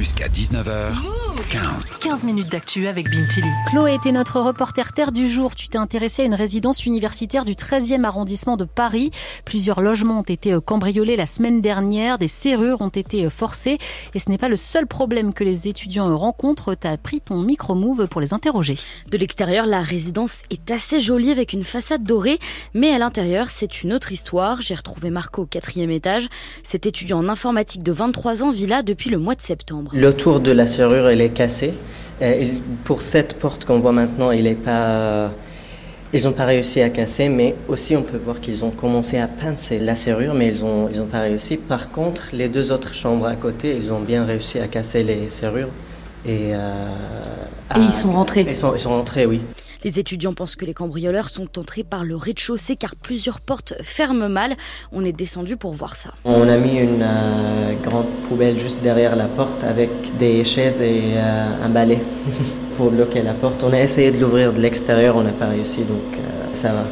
Jusqu'à 19h, 15. 15 minutes d'actu avec Bintili. Chloé était notre reporter terre du jour. Tu t'es intéressé à une résidence universitaire du 13e arrondissement de Paris. Plusieurs logements ont été euh, cambriolés la semaine dernière. Des serrures ont été euh, forcées. Et ce n'est pas le seul problème que les étudiants rencontrent. Tu as pris ton micro-move pour les interroger. De l'extérieur, la résidence est assez jolie avec une façade dorée. Mais à l'intérieur, c'est une autre histoire. J'ai retrouvé Marco au quatrième étage. Cet étudiant en informatique de 23 ans vit là depuis le mois de septembre. Le tour de la serrure, elle est cassée. pour cette porte qu'on voit maintenant, il est pas... Ils n'ont pas réussi à casser, mais aussi on peut voir qu'ils ont commencé à pincer la serrure, mais ils n'ont ils ont pas réussi. Par contre, les deux autres chambres à côté, ils ont bien réussi à casser les serrures. Et, euh, et ils sont rentrés. Ils sont, ils sont rentrés, oui. Les étudiants pensent que les cambrioleurs sont entrés par le rez-de-chaussée car plusieurs portes ferment mal. On est descendu pour voir ça. On a mis une euh, grande poubelle juste derrière la porte avec des chaises et euh, un balai pour bloquer la porte. On a essayé de l'ouvrir de l'extérieur, on n'a pas réussi donc euh, ça va.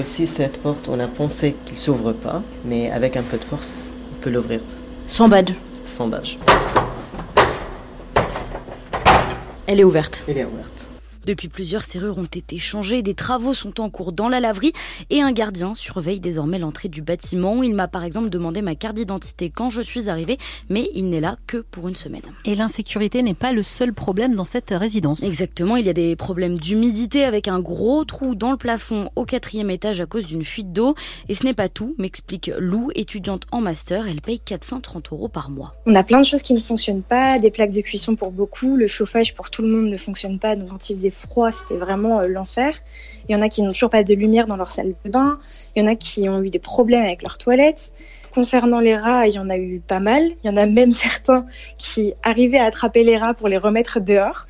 Aussi cette porte, on a pensé qu'il s'ouvre pas, mais avec un peu de force, on peut l'ouvrir. Sans badge. Sans badge. Elle est ouverte. Elle est ouverte. Depuis, plusieurs serrures ont été changées, des travaux sont en cours dans la laverie et un gardien surveille désormais l'entrée du bâtiment. Il m'a par exemple demandé ma carte d'identité quand je suis arrivée, mais il n'est là que pour une semaine. Et l'insécurité n'est pas le seul problème dans cette résidence. Exactement, il y a des problèmes d'humidité avec un gros trou dans le plafond au quatrième étage à cause d'une fuite d'eau. Et ce n'est pas tout, m'explique Lou, étudiante en master. Elle paye 430 euros par mois. On a plein de choses qui ne fonctionnent pas, des plaques de cuisson pour beaucoup, le chauffage pour tout le monde ne fonctionne pas, donc quand il faisait froid, c'était vraiment euh, l'enfer. Il y en a qui n'ont toujours pas de lumière dans leur salle de bain. Il y en a qui ont eu des problèmes avec leurs toilettes. Concernant les rats, il y en a eu pas mal. Il y en a même certains qui arrivaient à attraper les rats pour les remettre dehors.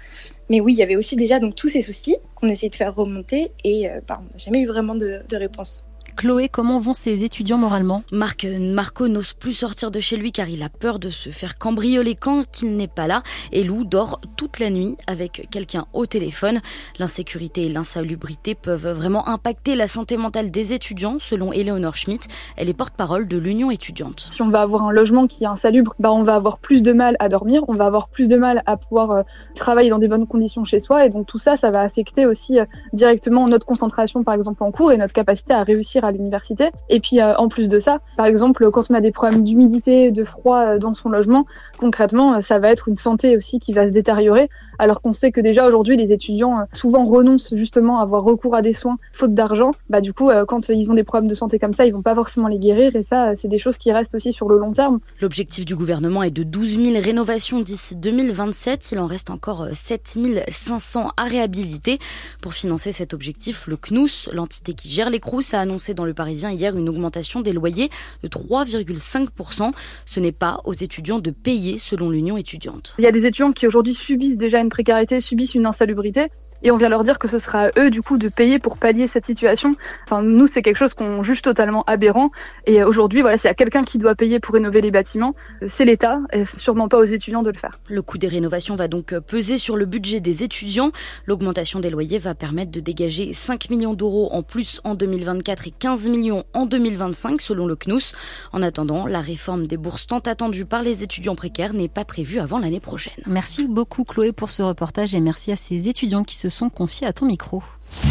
Mais oui, il y avait aussi déjà donc tous ces soucis qu'on essayait de faire remonter et euh, bah, on n'a jamais eu vraiment de réponse. Chloé, comment vont ces étudiants moralement? Marc, Marco n'ose plus sortir de chez lui car il a peur de se faire cambrioler quand il n'est pas là. Et Lou dort toute la nuit avec quelqu'un au téléphone. L'insécurité et l'insalubrité peuvent vraiment impacter la santé mentale des étudiants, selon Eleonore Schmidt. Elle est porte-parole de l'Union étudiante. Si on va avoir un logement qui est insalubre, bah on va avoir plus de mal à dormir, on va avoir plus de mal à pouvoir euh, travailler dans des bonnes conditions chez soi. Et donc tout ça, ça va affecter aussi euh, directement notre concentration, par exemple, en cours et notre capacité à réussir à à l'université. Et puis euh, en plus de ça, par exemple, quand on a des problèmes d'humidité, de froid euh, dans son logement, concrètement, euh, ça va être une santé aussi qui va se détériorer, alors qu'on sait que déjà aujourd'hui, les étudiants souvent renoncent justement à avoir recours à des soins faute d'argent. Bah du coup, quand ils ont des problèmes de santé comme ça, ils vont pas forcément les guérir, et ça, c'est des choses qui restent aussi sur le long terme. L'objectif du gouvernement est de 12 000 rénovations d'ici 2027. Il en reste encore 7 500 à réhabiliter. Pour financer cet objectif, le CNUS, l'entité qui gère les CRUS, a annoncé dans le Parisien hier une augmentation des loyers de 3,5%. Ce n'est pas aux étudiants de payer selon l'Union étudiante. Il y a des étudiants qui aujourd'hui subissent déjà une précarité, subissent une insalubrité et on vient leur dire que ce sera à eux du coup de payer pour pallier cette situation. Enfin nous c'est quelque chose qu'on juge totalement aberrant et aujourd'hui voilà s'il y a quelqu'un qui doit payer pour rénover les bâtiments, c'est l'État et sûrement pas aux étudiants de le faire. Le coût des rénovations va donc peser sur le budget des étudiants. L'augmentation des loyers va permettre de dégager 5 millions d'euros en plus en 2024 et 15 millions en 2025 selon le CNUS. En attendant, la réforme des bourses tant attendue par les étudiants précaires n'est pas prévue avant l'année prochaine. Merci beaucoup Chloé pour ce reportage et merci à ces étudiants qui se sont confiés à ton micro.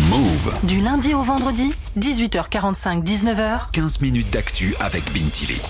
Move. Du lundi au vendredi, 18h45, 19h. 15 minutes d'actu avec Bintili.